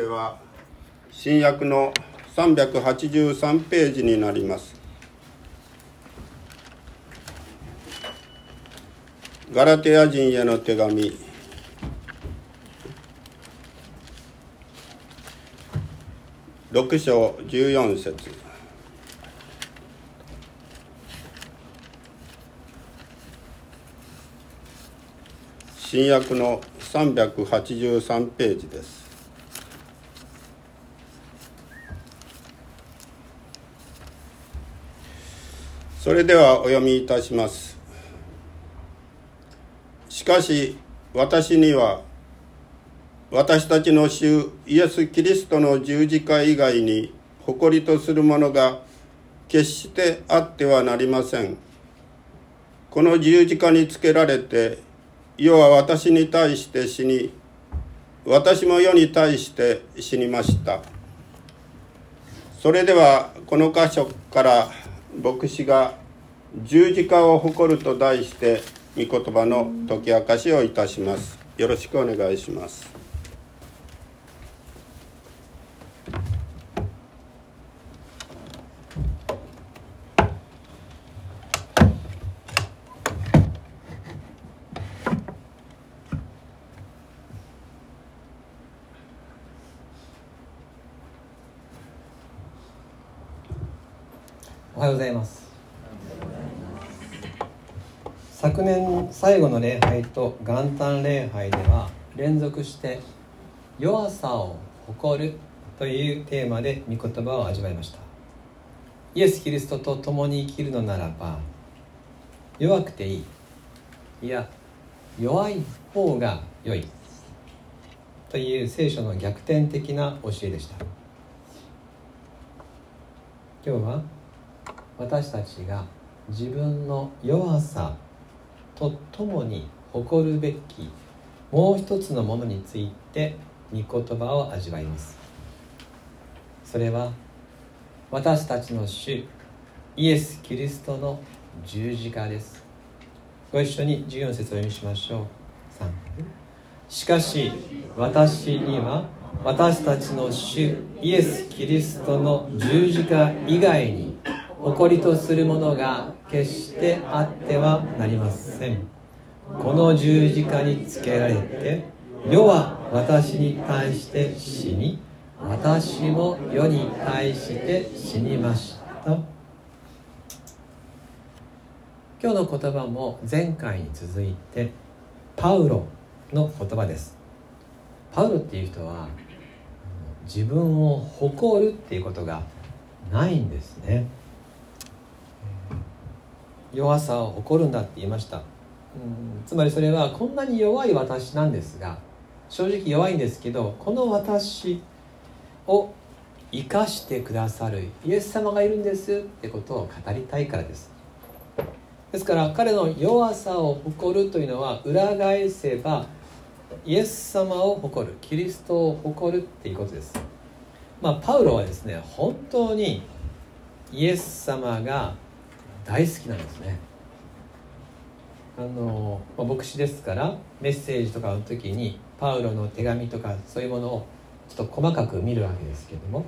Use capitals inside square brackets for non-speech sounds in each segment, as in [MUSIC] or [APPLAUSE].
では新約の383ページになります。ガラテヤ人への手紙。6章14節。新約の383ページです。それではお読みいたします。しかし私には私たちの主イエス・キリストの十字架以外に誇りとするものが決してあってはなりません。この十字架につけられて世は私に対して死に私も世に対して死にました。それではこの箇所から牧師が十字架を誇ると題して御言葉の解き明かしをいたします。よろしくお願いしますおはようございます昨年最後の礼拝と元旦礼拝では連続して弱さを誇るというテーマで御言葉を味わいました。イエス・キリストと共に生きるのならば弱くていい。いや弱い方が良い。という聖書の逆転的な教えでした。今日は私たちが自分の弱さとともに誇るべきもう一つのものについて御言葉を味わいます。それは私たちの主イエス・キリストの十字架です。ご一緒に14節を読みしましょう。3しかし私には私たちの主イエス・キリストの十字架以外に誇りとするものが決してあってはなりません。この十字架につけられて世は私に対して死に私も世に対して死にました。今日の言葉も前回に続いてパウロの言葉です。パウロっていう人は自分を誇るっていうことがないんですね。弱さを誇るんだって言いました。うん。つまりそれはこんなに弱い私なんですが正直弱いんですけどこの私を生かしてくださるイエス様がいるんですってことを語りたいからです。ですから彼の弱さを誇るというのは裏返せばイエス様を誇るキリストを誇るっていうことです。まあパウロはですね本当にイエス様が大好きなんですね。あの、まあ、牧師ですからメッセージとかの時にパウロの手紙とかそういうものをちょっと細かく見るわけですけども。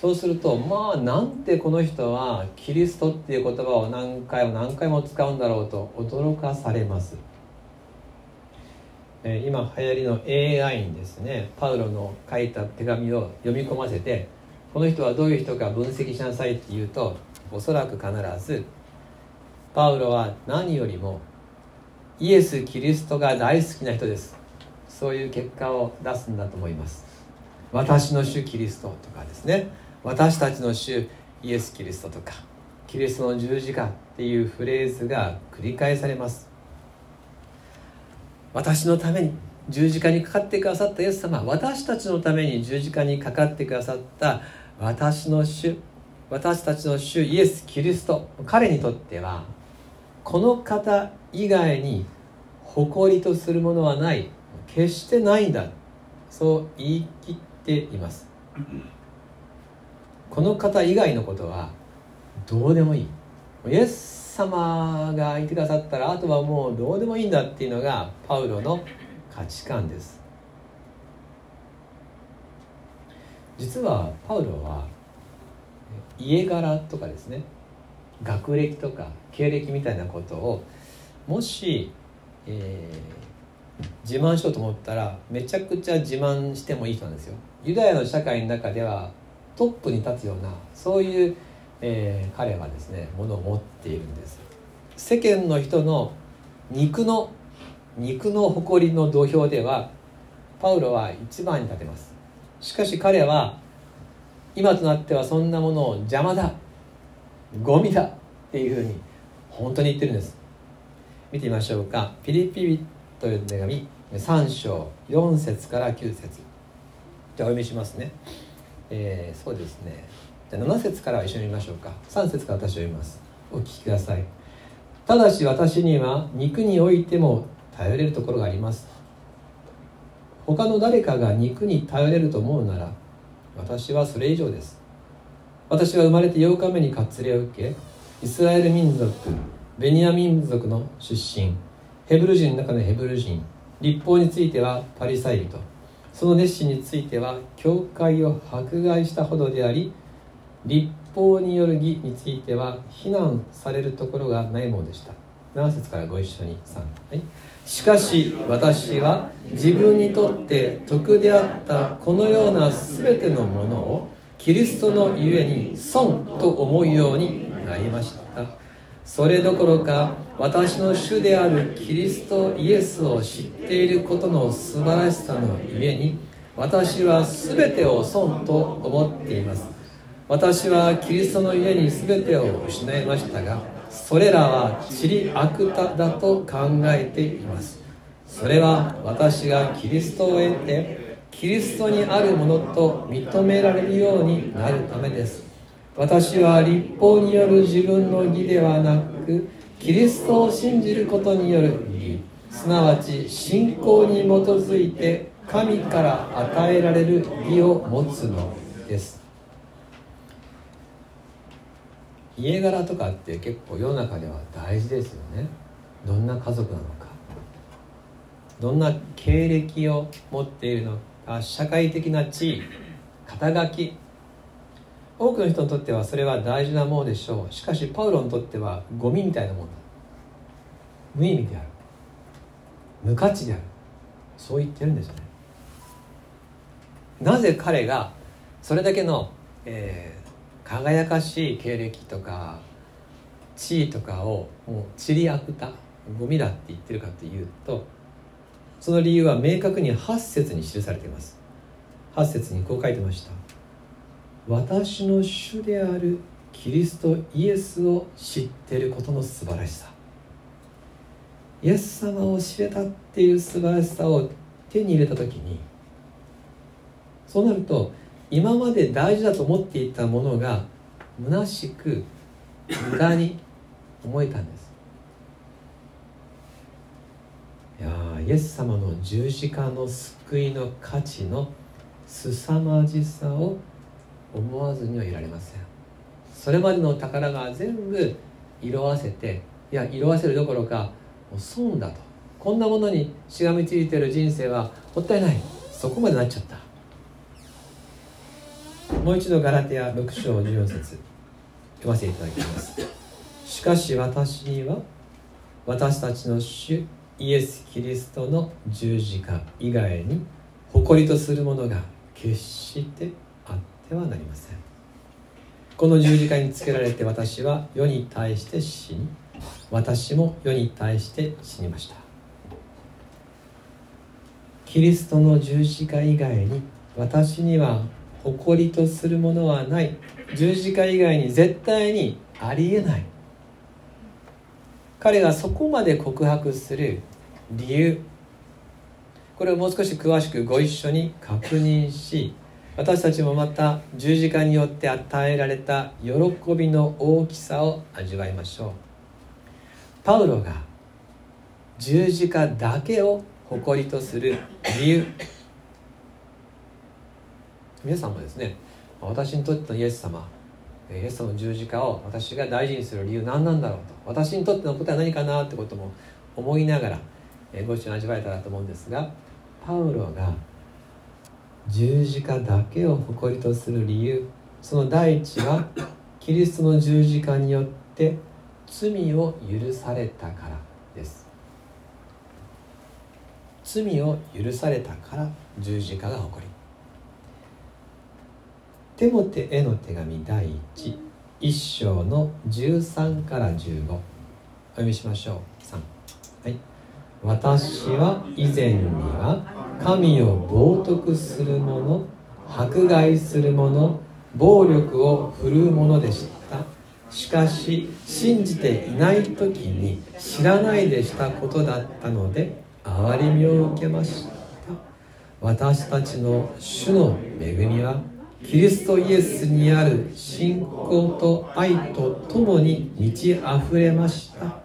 そうするとまあなんてこの人はキリストっていう言葉を何回も何回も使うんだろうと驚かされます。今流行りの AI にですね。パウロの書いた手紙を読み込ませてこの人はどういう人か分析しなさいって言うとおそらく必ずパウロは何よりもイエス・キリストが大好きな人です。そういう結果を出すんだと思います。私の主キリストとかですね。私たちの主イエス・キリストとかキリストの十字架っていうフレーズが繰り返されます。私のために十字架にかかってくださったイエス様私たちのために十字架にかかってくださった私の主私たちの主イエス・キリスト彼にとってはこの方以外に誇りとするものはない。決してないんだ。そう言い切っています。この方以外のことはどうでもいい。イエス様がいてくださったらあとはもうどうでもいいんだっていうのがパウロの価値観です。実はパウロは家柄とかですね。学歴とか経歴みたいなことをもし、えー、自慢しようと思ったらめちゃくちゃ自慢してもいい人なんですよ。ユダヤの社会の中ではトップに立つようなそういう、えー、彼はですねものを持っているんです。世間の人の肉の肉の誇りの土俵ではパウロは一番に立てます。しかし彼は今となってはそんなものを邪魔だゴミだっていうふうに本当に言ってるんです。見てみましょうか。ピリピリという手紙3章4節から9節。じゃあお読みしますね。えー、そうですね。じゃあ7節からは一緒に見ましょうか。3節から私を読みます。お聞きください。ただし私には肉においても頼れるところがあります。他の誰かが肉に頼れると思うなら私はそれ以上です。私は生まれて8日目に割礼を受け？イスラエル民族ベニヤ民族の出身。ヘブル人の中のヘブル人。立法についてはパリサイ人。その熱心については教会を迫害したほどであり立法による義については非難されるところがないものでした。7節からご一緒に3、はい、しかし私は自分にとって得であったこのような全てのものをキリストのゆえに損と思うようになりました。それどころか私の主であるキリストイエスを知っていることの素晴らしさのゆえに私は全てを損と思っています。私はキリストの家に全てを失いましたがそれらは塵り悪ただと考えています。それは私がキリストを得てキリストにあるものと認められるようになるためです。私は立法による自分の義ではなくキリストを信じることによる義。すなわち信仰に基づいて神から与えられる義を持つのです。家柄とかって結構世の中では大事ですよね。どんな家族なのか。どんな経歴を持っているのか。社会的な地位肩書。き多くの人にとってはそれは大事なものでしょう。しかしパウロにとってはゴミみたいなものだ。無意味である。無価値である。そう言ってるんですよね。なぜ彼がそれだけの、え輝かしい経歴とか地位とかをもう散りあくたゴミだって言ってるかというとその理由は明確に8節に記されています。8節にこう書いてました。私の主であるキリストイエスを知っていることの素晴らしさ。イエス様を知れたっていう素晴らしさを手に入れた時にそうなると今まで大事だと思っていたものが虚しく無駄に思えたんですいやイエス様の十字架の救いの価値の凄まじさを思わずにはいられません。それまでの宝が全部色あせていや色あせるどころかもう損だと。こんなものにしがみついてる人生はもったいない。そこまでなっちゃった。もう一度ガラテヤ6章14節。読ませていただきます。しかし私には私たちの主イエス・キリストの十字架以外に誇りとするものが決してあってはなりません。この十字架につけられて私は世に対して死に私も世に対して死にました。キリストの十字架以外に私には誇りとするものはない。十字架以外に絶対にありえない。彼がそこまで告白する理由。これをもう少し詳しくご一緒に確認し私たちもまた十字架によって与えられた喜びの大きさを味わいましょう。パウロが十字架だけを誇りとする理由。皆さんもですね私にとってのイエス様イエス様の十字架を私が大事にする理由何なんだろうと私にとってのことは何かなってことも思いながらご一緒に味わえたらと思うんですがパウロが十字架だけを誇りとする理由その第一は [COUGHS] キリストの十字架によって罪を許されたからです。罪を許されたから十字架が誇り。テモテへの手紙第一一章の13から15お読みしましょう。3はい私は以前には神を冒涜する者迫害する者暴力を振るうものでした。しかし信じていない時に知らないでしたことだったので憐れみを受けました。私たちの主の恵みはキリストイエスにある信仰と愛とともに満ち溢れました。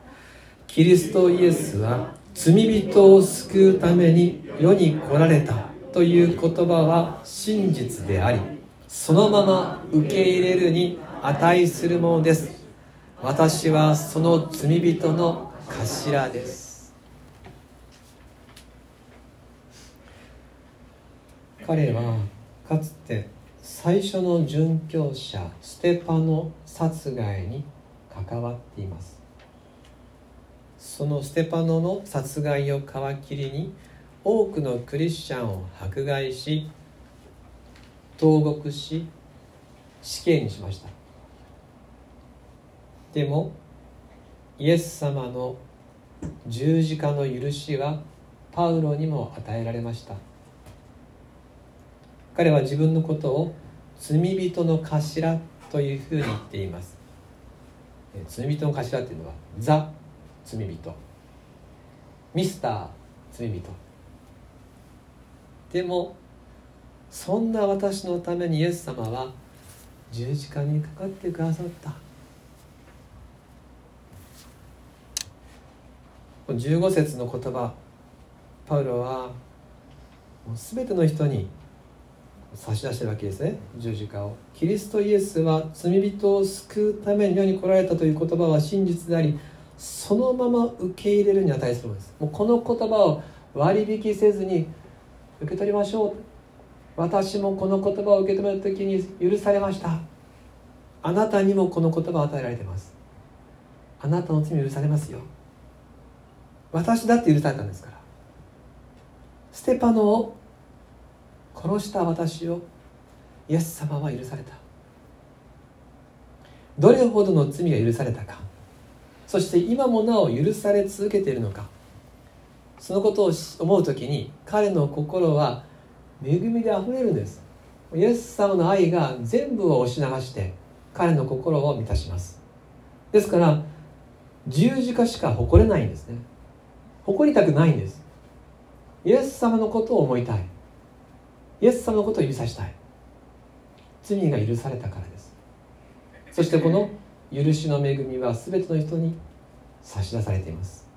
キリストイエスは罪人を救うために世に来られたという言葉は真実でありそのまま受け入れるに値するものです。私はその罪人の頭です。彼はかつて最初の殉教者ステパノ殺害に関わっています。そのステパノの殺害を皮切りに多くのクリスチャンを迫害し投獄し死刑にしました。でもイエス様の十字架の許しはパウロにも与えられました。彼は自分のことを罪人の頭というふうに言っています。罪人の頭っていうのはザ。罪人。ミスター罪人。でもそんな私のためにイエス様は十字架にかかってくださった。15節の言葉パウロはもう全ての人に差し出してるわけですね。十字架を。キリストイエスは罪人を救うために世に来られたという言葉は真実でありそのまま受け入れるに値するのです。もうこの言葉を割引せずに受け取りましょう。私もこの言葉を受け止める時に許されました。あなたにもこの言葉を与えられています。あなたの罪許されますよ。私だって許されたんですから。ステパノを殺した私をイエス様は許された。どれほどの罪が許されたか。そして今もなお許され続けているのか。そのことを思う時に彼の心は恵みであふれるんです。イエス様の愛が全部を押し流して彼の心を満たします。ですから十字架しか誇れないんですね。誇りたくないんです。イエス様のことを思いたい。イエス様のことを指さしたい。罪が許されたからです。そしてこの許しの恵みは全ての人に差し出されています。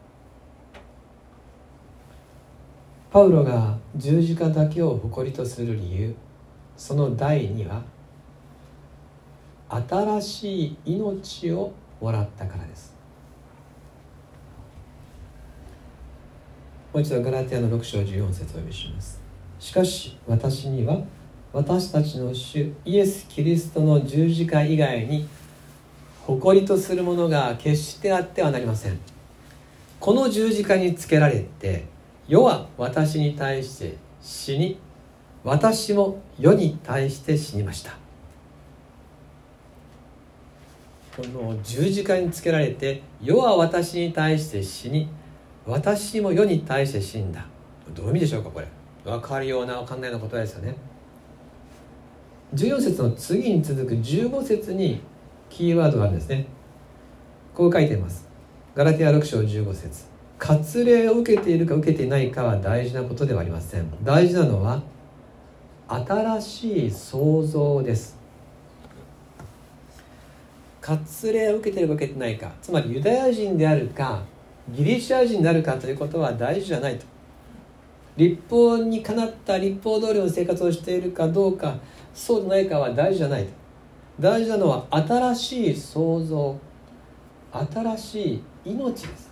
パウロが十字架だけを誇りとする理由その第2は新しい命をもらったからです。もう一度ガラティアの6章14節をお読みします。しかし私には私たちの主イエス・キリストの十字架以外に誇りとするものが決してあってはなりません。この十字架につけられて世は私に対して死に私も世に対して死にました。この十字架につけられて世は私に対して死に私も世に対して死んだ。どういう意味でしょうかこれ。分かるような分かんないようなことですよね。14節の次に続く15節にキーワードがあるんですねこう書いてます。ガラティア6章15節。割礼を受けているか受けていないかは大事なことではありません。大事なのは新しい創造です。割礼を受けているか受けてないか。つまりユダヤ人であるかギリシャ人であるかということは大事じゃないと。立法にかなった立法通りの生活をしているかどうかそうでないかは大事じゃないと。大事なのは新しい創造新しい命です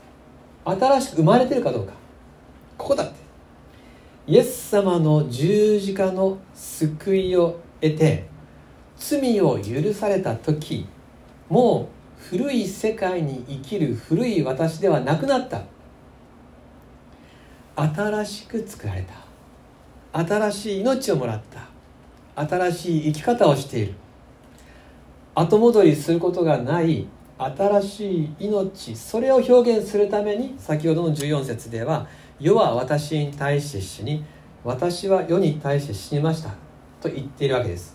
新しく生まれてるかどうか。ここだって。イエス様の十字架の救いを得て罪を許された時もう古い世界に生きる古い私ではなくなった。新しく作られた。新しい命をもらった。新しい生き方をしている。後戻りすることがない新しい命それを表現するために先ほどの14節では「世は私に対して死に私は世に対して死にました」と言っているわけです。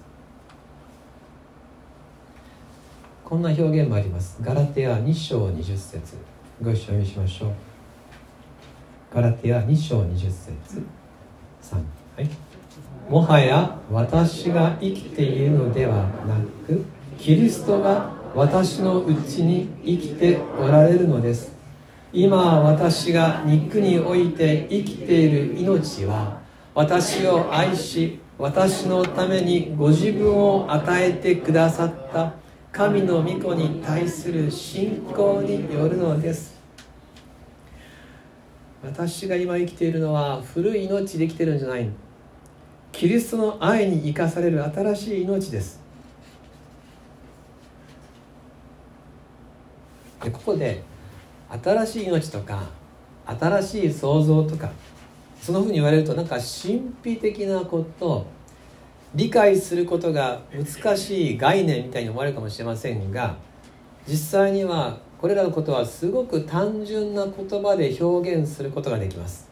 こんな表現もあります。ガラテア2章20節。ご一緒にしましょう。ガラテア2章20節。3はい。もはや私が生きているのではなくキリストが私のうちに生きておられるのです。今私が肉において生きている命は私を愛し私のためにご自分を与えてくださった神の御子に対する信仰によるのです。私が今生きているのは古い命で生きてるんじゃないキリストの愛に生かされる新しい命です。でここで新しい命とか新しい創造とかそのふうに言われるとなんか神秘的なこと理解することが難しい概念みたいに思われるかもしれませんが実際にはこれらのことはすごく単純な言葉で表現することができます。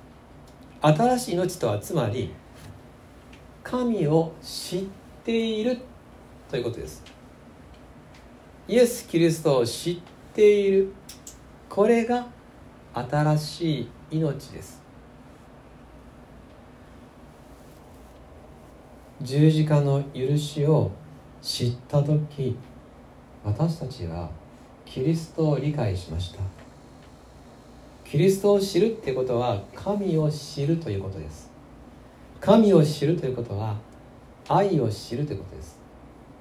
新しい命とはつまり神を知っているということです。イエス・キリストを知ってている。これが新しい命です。十字架の許しを知った時私たちはキリストを理解しました。キリストを知るっていうことは神を知るということです。神を知るということは愛を知るということです。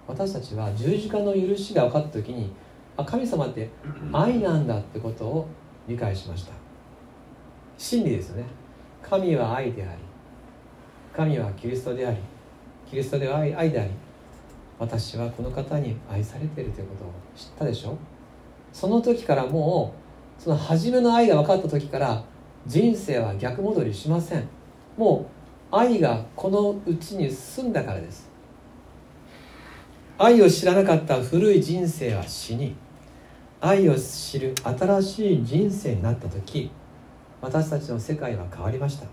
私たちは十字架の許しが分かった時にあ神様って愛なんだってことを理解しました。真理ですよね。神は愛であり神はキリストでありキリストでは愛愛であり私はこの方に愛されているということを知ったでしょ。その時からもうその初めの愛が分かった時から人生は逆戻りしません。もう愛がこのうちに住んだからです。愛を知らなかった古い人生は死に愛を知る新しい人生になった時私たちの世界は変わりました。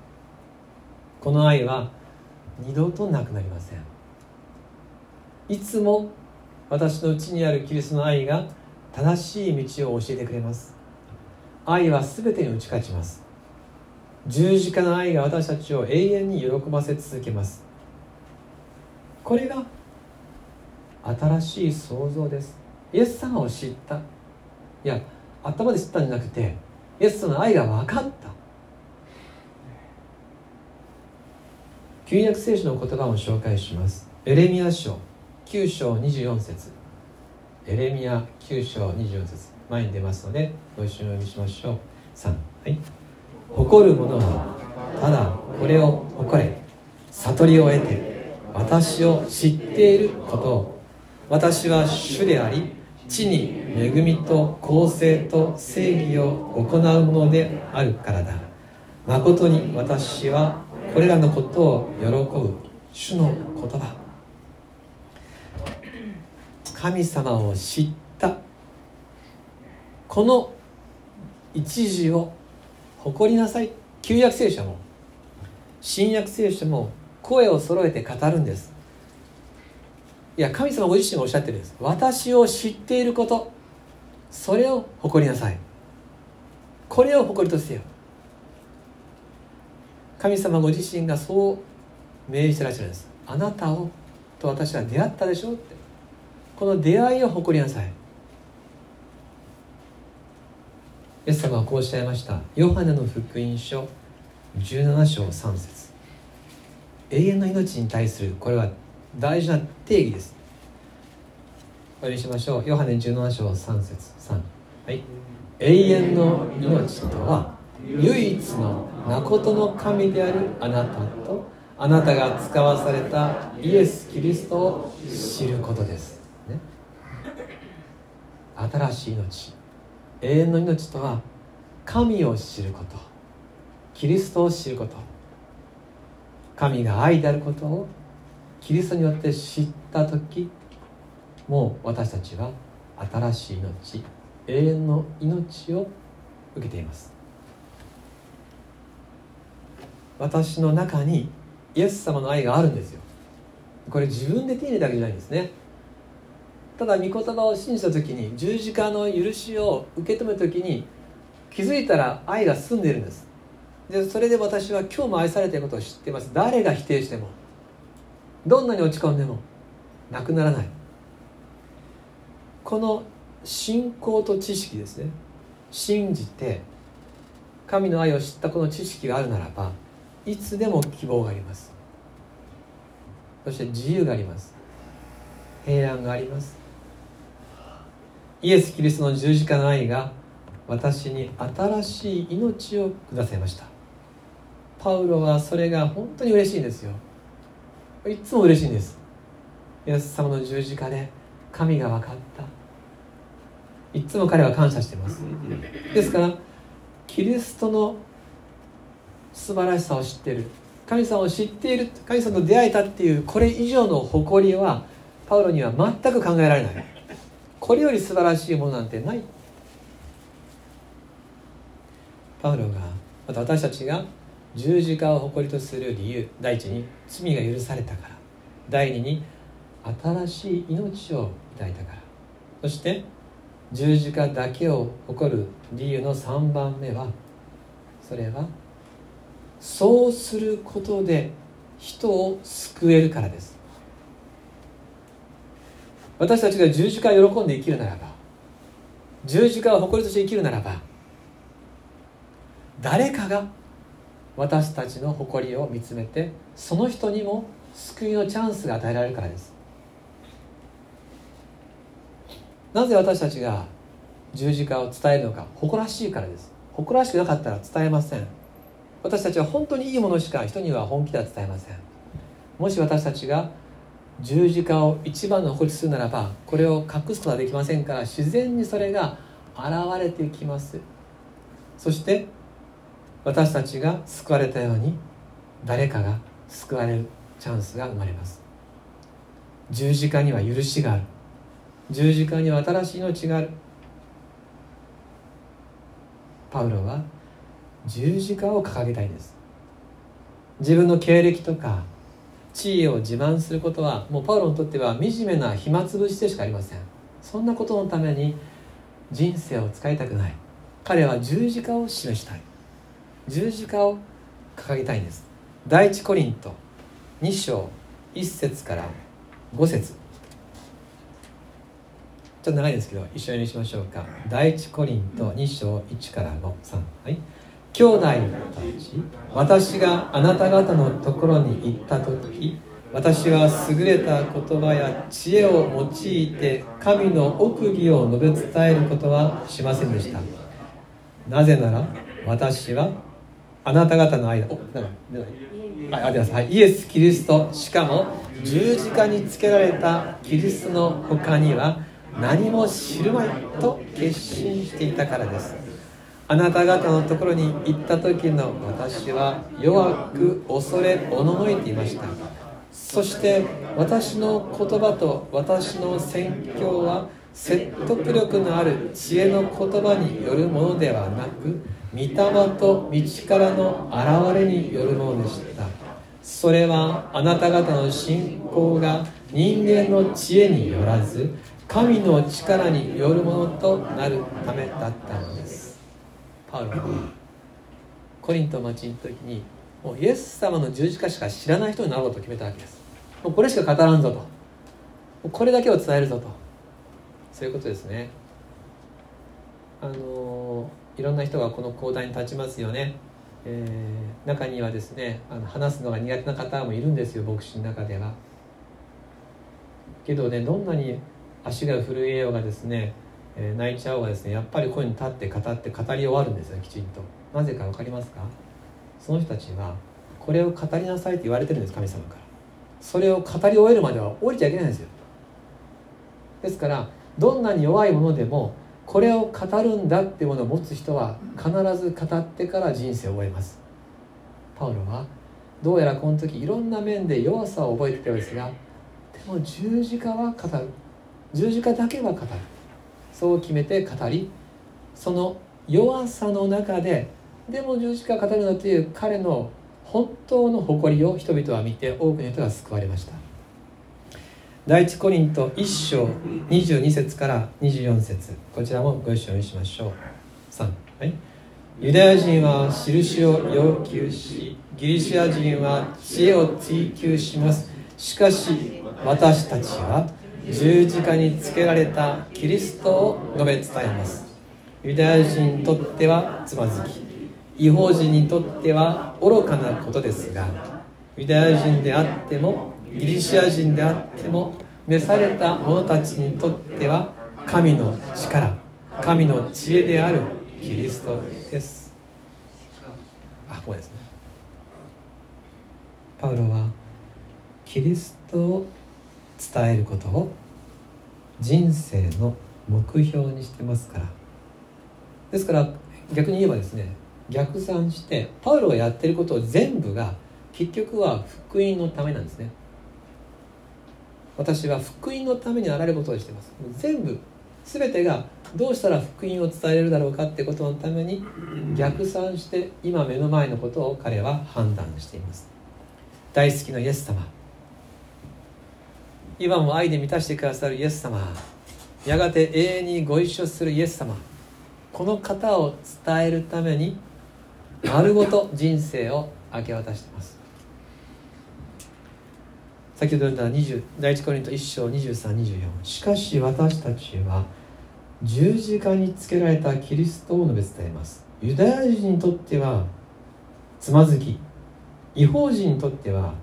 この愛は二度となくなりません。いつも私のうちにあるキリストの愛が正しい道を教えてくれます。愛は全てに打ち勝ちます。十字架の愛が私たちを永遠に喜ばせ続けます。これが新しい創造です。イエス様を知った。いや頭で知ったんじゃなくてイエスの愛が分かった。旧約聖書の言葉を紹介します。エレミア書9章24節。エレミア9章24節。前に出ますのでご一緒にお読みしましょう。3はい。誇る者はただこれを誇れ。悟りを得て私を知っていることを。私は主であり地に恵みと公正と正義を行うのであるからだ。誠に私はこれらのことを喜ぶ。主の言葉。神様を知った。この一時を誇りなさい。旧約聖書も。新約聖書も声を揃えて語るんです。いや神様ご自身がおっしゃってるんです。私を知っていること。それを誇りなさい。これを誇りとせよ。神様ご自身がそう命じてらっしゃるんです。あなたをと私は出会ったでしょって。この出会いを誇りなさい。イエス様はこうおっしゃいました。ヨハネの福音書17章3節。永遠の命に対するこれは大事な定義です。お読みしましょう。ヨハネ17章3節3はい。永遠の命とは唯一の誠の神であるあなたとあなたが使わされたイエス・キリストを知ることです、ね、新しい命。永遠の命とは神を知ること。キリストを知ること。神が愛であることをキリストによって知った時もう私たちは新しい命永遠の命を受けています。私の中にイエス様の愛があるんですよ。これ自分で手に入れたわけじゃないんですね。ただ御言葉を信じた時に十字架の許しを受け止めた時に気づいたら愛が住んでいるんです。でそれで私は今日も愛されていることを知っています。誰が否定しても。どんなに落ち込んでもなくならない。この信仰と知識ですね。信じて神の愛を知ったこの知識があるならばいつでも希望があります。そして自由があります。平安があります。イエス・キリストの十字架の愛が私に新しい命をくださいました。パウロはそれが本当に嬉しいんですよ。いつも嬉しいんです。イエス様の十字架で神が分かった。いつも彼は感謝してます。ですからキリストの素晴らしさを知っている。神様を知っている。神様と出会えたっていうこれ以上の誇りはパウロには全く考えられない。これより素晴らしいものなんてない。パウロがまた私たちが十字架を誇りとする理由第一に罪が許されたから。第二に新しい命をいただいたから。そして十字架だけを誇る理由の3番目はそれはそうすることで人を救えるからです。私たちが十字架を喜んで生きるならば十字架を誇りとして生きるならば誰かが私たちの誇りを見つめてその人にも救いのチャンスが与えられるからです。なぜ私たちが十字架を伝えるのか誇らしいからです。誇らしくなかったら伝えません。私たちは本当にいいものしか人には本気では伝えません。もし私たちが十字架を一番の誇りするならばこれを隠すことはできませんから自然にそれが現れてきます。そして私たちが救われたように誰かが救われるチャンスが生まれます。十字架には許しがある。十字架には新しい命がある。パウロは十字架を掲げたいです。自分の経歴とか地位を自慢することはもうパウロにとっては惨めな暇つぶしでしかありません。そんなことのために人生を使いたくない。彼は十字架を示したい。十字架を掲げたいんです。第一コリント2章1節から5節。ちょっと長いですけど一緒にしましょうか。第一コリント2章1から53はい。兄弟たち私があなた方のところに行った時私は優れた言葉や知恵を用いて神の奥義を述べ伝えることはしませんでした。なぜなら私はあなた方の間おあります、はい、イエス・キリスト。しかも十字架につけられたキリストの他には何も知るまいと決心していたからです。あなた方のところに行った時の私は弱く恐れおののいていました。そして私の言葉と私の宣教は説得力のある知恵の言葉によるものではなく御霊と道からの現れによるものでした。それはあなた方の信仰が人間の知恵によらず神の力によるものとなるためだったのです。パウロはコリント町の時にもうイエス様の十字架しか知らない人になろうと決めたわけです。もうこれしか語らんぞと。これだけを伝えるぞと。そういうことですね。あのいろんな人がこの講談に立ちますよね、えー、中にはですねあの話すのが苦手な方もいるんですよ牧師の中では。けどねどんなに足が震えようがですねえー、泣いちゃうがですねやっぱり声に立って語って語り終わるんですよきちんと。なぜか分かりますか？その人たちはこれを語りなさいって言われてるんです神様から。それを語り終えるまでは降りちゃいけないんですよ。ですからどんなに弱いものでもこれを語るんだってものを持つ人は必ず語ってから人生を終えます。パウロはどうやらこの時いろんな面で弱さを覚えてたようですがでも十字架は語る。十字架だけは語る。そう決めて語りその弱さの中ででも十字架語るのという彼の本当の誇りを人々は見て多くの人が救われました。第一コリント1章22節から24節。こちらもご一緒にしましょう。3はい。ユダヤ人は印を要求しギリシャ人は知恵を追求します。しかし私たちは十字架につけられたキリストを述べ伝えます。ユダヤ人にとってはつまずき。違法人にとっては愚かなことですがユダヤ人であってもギリシア人であっても召された者たちにとっては神の力神の知恵であるキリストです。あここですね。パウロはキリストを伝えることを人生の目標にしてますから。ですから逆に言えばですね逆算してパウロがやってることを全部が結局は福音のためなんですね。私は福音のためにあられることをしています。全部全てがどうしたら福音を伝えれるだろうかってことのために逆算して今目の前のことを彼は判断しています。大好きなイエス様。今も愛で満たしてくださるイエス様。やがて永遠にご一緒するイエス様。この方を伝えるために丸ごと人生を明け渡しています。先ほど言った20第一コリント1章2324しかし私たちは十字架につけられたキリストを述べ伝えます。ユダヤ人にとってはつまずき違法人にとっては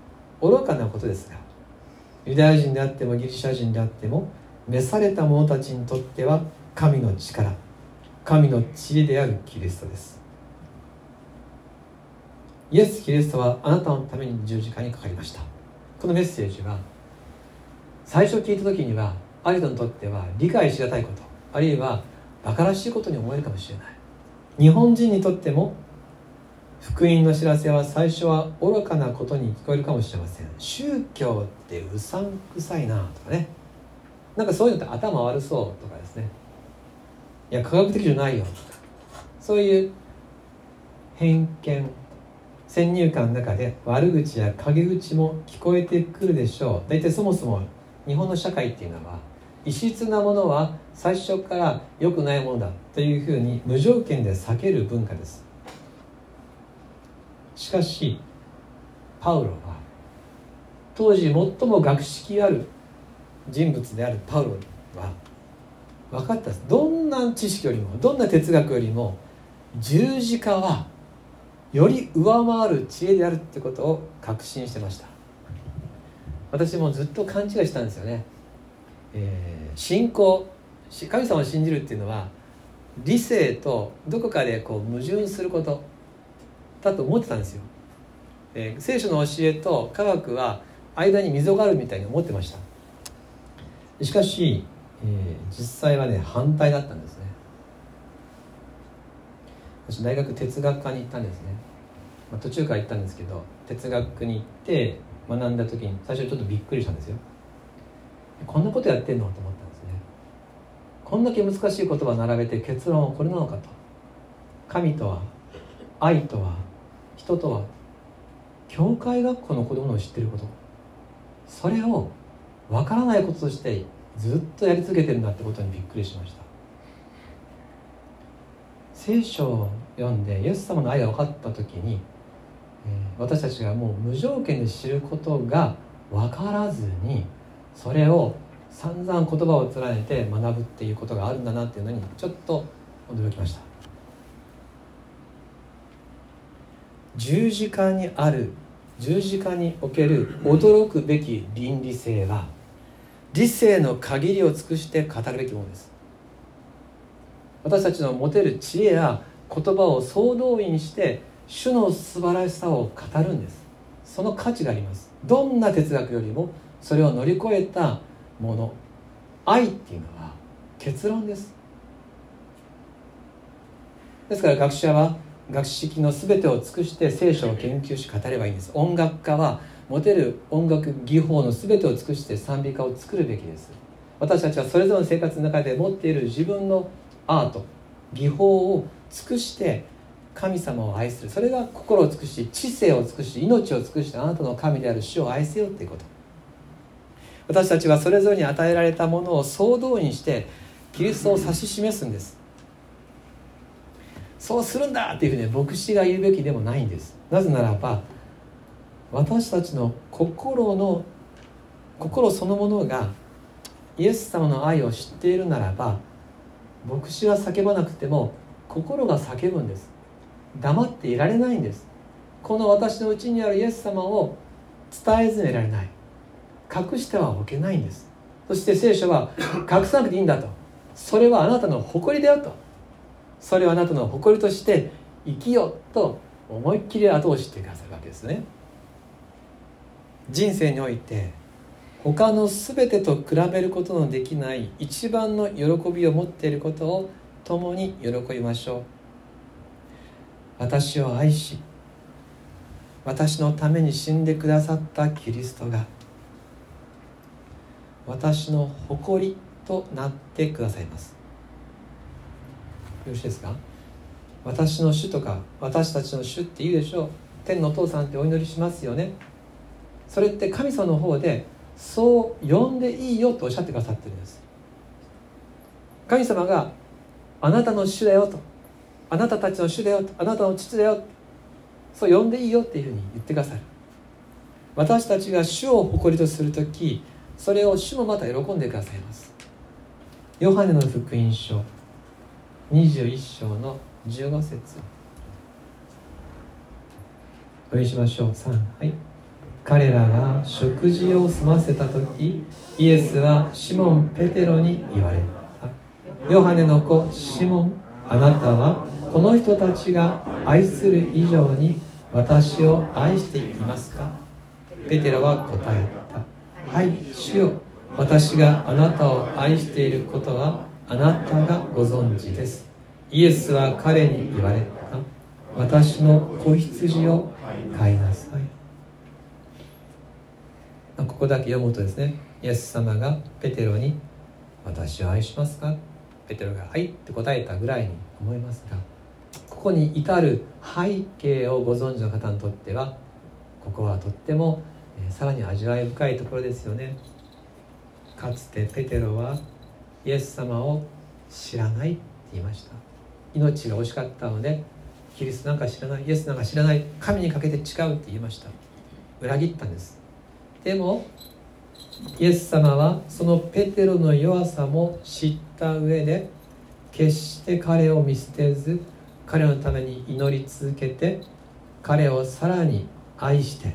愚かなことですがユダヤ人であってもギリシャ人であっても召された者たちにとっては神の力神の知恵であるキリストです。イエス・キリストはあなたのために十字架にかかりました。このメッセージは最初聞いた時にはある人にとっては理解しがたいことあるいは馬鹿らしいことに思えるかもしれない。日本人にとっても福音の知らせは最初は愚かなことに聞こえるかもしれません。宗教ってうさんくさいなとかね。なんかそういうのって頭悪そうとかですね。いや科学的じゃないよとか。そういう偏見先入観の中で悪口や陰口も聞こえてくるでしょう。大体そもそも日本の社会っていうのは異質なものは最初から良くないものだというふうに無条件で避ける文化です。しかしパウロは当時最も学識ある人物であるパウロは分かったどんな知識よりもどんな哲学よりも十字架はより上回る知恵であるってことを確信してました。私もずっと勘違いしたんですよね、えー、信仰神様を信じるっていうのは理性とどこかでこう矛盾することだと思ってたんですよ、えー、聖書の教えと科学は間に溝があるみたいに思ってました。しかし、えー、実際はね反対だったんですね。私大学哲学科に行ったんですね、まあ、途中から行ったんですけど哲学に行って学んだ時に最初ちょっとびっくりしたんですよ。こんなことやってんの？と思ったんですね。こんだけ難しい言葉並べて結論はこれなのかと。神とは愛とは人とは教会学校の子供の知ってること。それを分からないこととしてずっとやり続けてるんだってことにびっくりしました。聖書を読んでイエス様の愛が分かった時に、えー、私たちがもう無条件で知ることが分からずにそれを散々言葉を連ねて学ぶっていうことがあるんだなっていうのにちょっと驚きました。十字架にある十字架における驚くべき倫理性は理性の限りを尽くして語るべきものです。私たちの持てる知恵や言葉を総動員して主の素晴らしさを語るんです。その価値があります。どんな哲学よりもそれを乗り越えたもの愛っていうのは結論です。ですから学者は学識の全てを尽くして聖書を研究し語ればいいんです。音楽家は持てる音楽技法の全てを尽くして賛美歌を作るべきです。私たちはそれぞれの生活の中で持っている自分のアート技法を尽くして神様を愛する。それが心を尽くし知性を尽くし命を尽くしてあなたの神である主を愛せよっていうこと。私たちはそれぞれに与えられたものを総動員してキリストを指し示すんです。そうするんだっていうふうに牧師が言うべきでもないんです。なぜならば私たちの心の心そのものがイエス様の愛を知っているならば牧師は叫ばなくても心が叫ぶんです。黙っていられないんです。この私のうちにあるイエス様を伝えずにられない。隠してはおけないんです。そして聖書は隠さなくていいんだと。それはあなたの誇りだよと。それはあなたの誇りとして生きよと思いっきり後押ししてくださるわけですね。人生において他の全てと比べることのできない一番の喜びを持っていることを共に喜びましょう。私を愛し私のために死んでくださったキリストが私の誇りとなってくださいます。よろしいですか？私の主とか私たちの主って言うでしょう。天のお父さんってお祈りしますよね。それって神様の方でそう呼んでいいよとおっしゃってくださってるんです。神様があなたの主だよと。あなたたちの主だよと。あなたの父だよそう呼んでいいよっていうふうに言ってくださる。私たちが主を誇りとする時それを主もまた喜んでくださいます。ヨハネの福音書21章の15節。お読みしましょう。3はい。彼らが食事を済ませた時イエスはシモン・ペテロに言われた。ヨハネの子シモンあなたはこの人たちが愛する以上に私を愛していますか？ペテロは答えた。はい主よ。私があなたを愛していることはあなたがご存知です。イエスは彼に言われた。私の子羊を飼いなさい。ここだけ読むとですねイエス様がペテロに「私を愛しますか?」ペテロが「はい」って答えたぐらいに思いますがここに至る背景をご存知の方にとってはここはとっても、えさらに味わい深いところですよね。かつてペテロはイエス様を知らないって言いました。命が惜しかったのでキリストなんか知らないイエスなんか知らない神にかけて違うって言いました。裏切ったんです。でもイエス様はそのペテロの弱さも知った上で決して彼を見捨てず彼のために祈り続けて彼をさらに愛して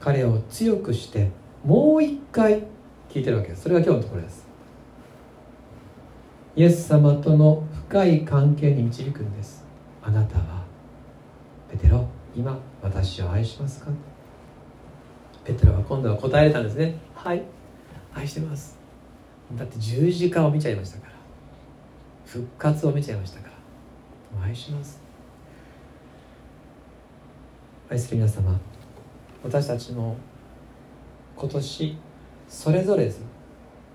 彼を強くしてもう一回聞いてるわけです。それが今日のところです。イエス様との深い関係に導くんです。あなたはペテロ今私を愛しますか？ペテロは今度は答えたんですね。はい。愛してます。だって十字架を見ちゃいましたから。復活を見ちゃいましたから。愛します。愛する皆様私たちの今年それぞれです。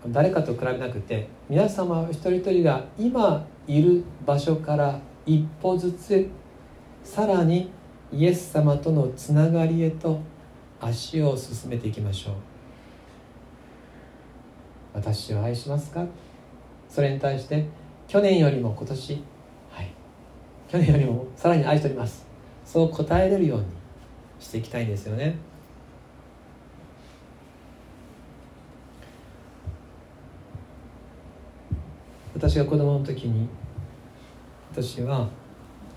誰かと比べなくて皆様一人一人が今いる場所から一歩ずつさらにイエス様とのつながりへと足を進めていきましょう。私を愛しますか？それに対して去年よりも今年はい。去年よりもさらに愛しております。そう答えれるようにしていきたいんですよね。私が子供の時に私は、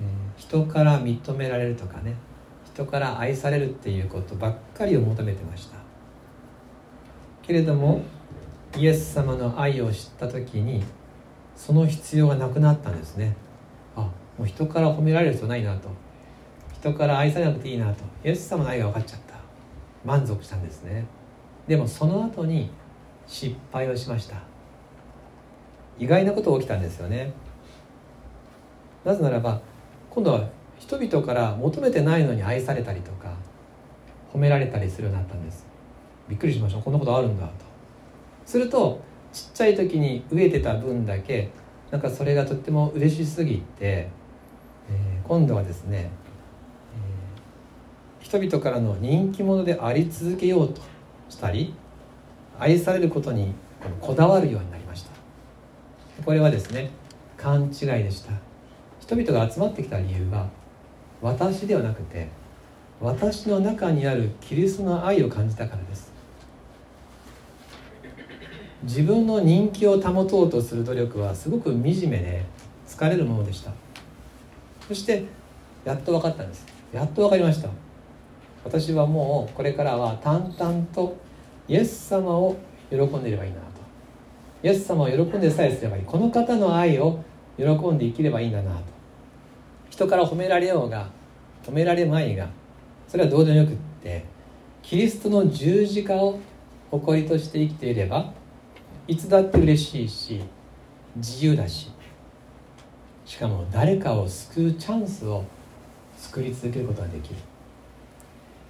えー、人から認められるとかね。人から愛されるっていうことばっかりを求めてました。けれどもイエス様の愛を知った時にその必要がなくなったんですね。あもう人から褒められる必要ないなと。人から愛されなくていいなと。イエス様の愛が分かっちゃった。満足したんですね。でもその後に失敗をしました。意外なことが起きたんですよね。なぜならば今度は人々から求めてないのに愛されたりとか褒められたりするようになったんです。びっくりしました。こんなことあるんだと。するとちっちゃい時に飢えてた分だけなんかそれがとっても嬉しすぎて、えー、今度はですね、えー、人々からの人気者であり続けようとしたり愛されることにこだわるようになりました。これはですね勘違いでした。人々が集まってきた理由は私ではなくて私の中にあるキリストの愛を感じたからです。自分の人気を保とうとする努力はすごく惨めで疲れるものでした。そしてやっと分かったんです。やっと分かりました。私はもうこれからは淡々とイエス様を喜んでいればいいなと。イエス様を喜んでさえすればいい。この方の愛を喜んで生きればいいんだなと。人から褒められようが褒められまいがそれはどうでもよくってキリストの十字架を誇りとして生きていればいつだって嬉しいし自由だししかも誰かを救うチャンスを作り続けることができる。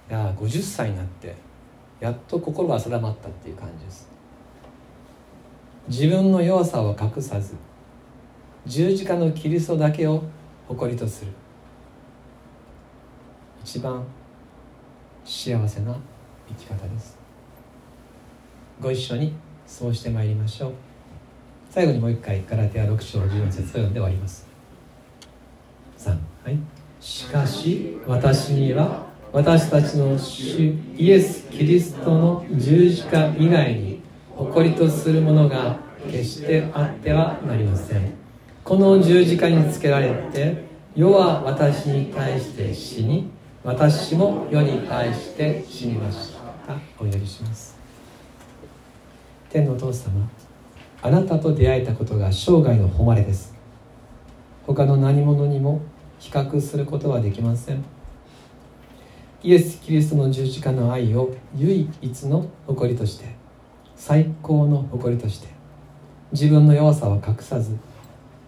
いや50歳になってやっと心が定まったっていう感じです。自分の弱さを隠さず十字架のキリストだけを誇りとする。一番幸せな生き方です。ご一緒にそうしてまいりましょう。最後にもう一回ガラテア6章14節を読んで終わります。3はい。しかし私には私たちの主イエス・キリストの十字架以外に誇りとするものが決してあってはなりません。この十字架につけられて世は私に対して死に私も世に対して死にました。お祈りします。天のお父様あなたと出会えたことが生涯の誉れです。他の何者にも比較することはできません。イエス・キリストの十字架の愛を唯一の誇りとして最高の誇りとして自分の弱さは隠さず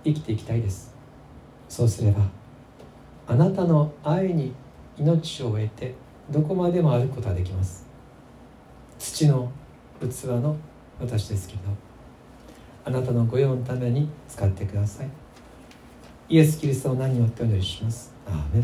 生きていきたいです。そうすればあなたの愛に命を得てどこまでもあることができます。土の器の私ですけれどあなたの御用のために使ってください。イエス・キリストを何によってお祈りします？アーメン。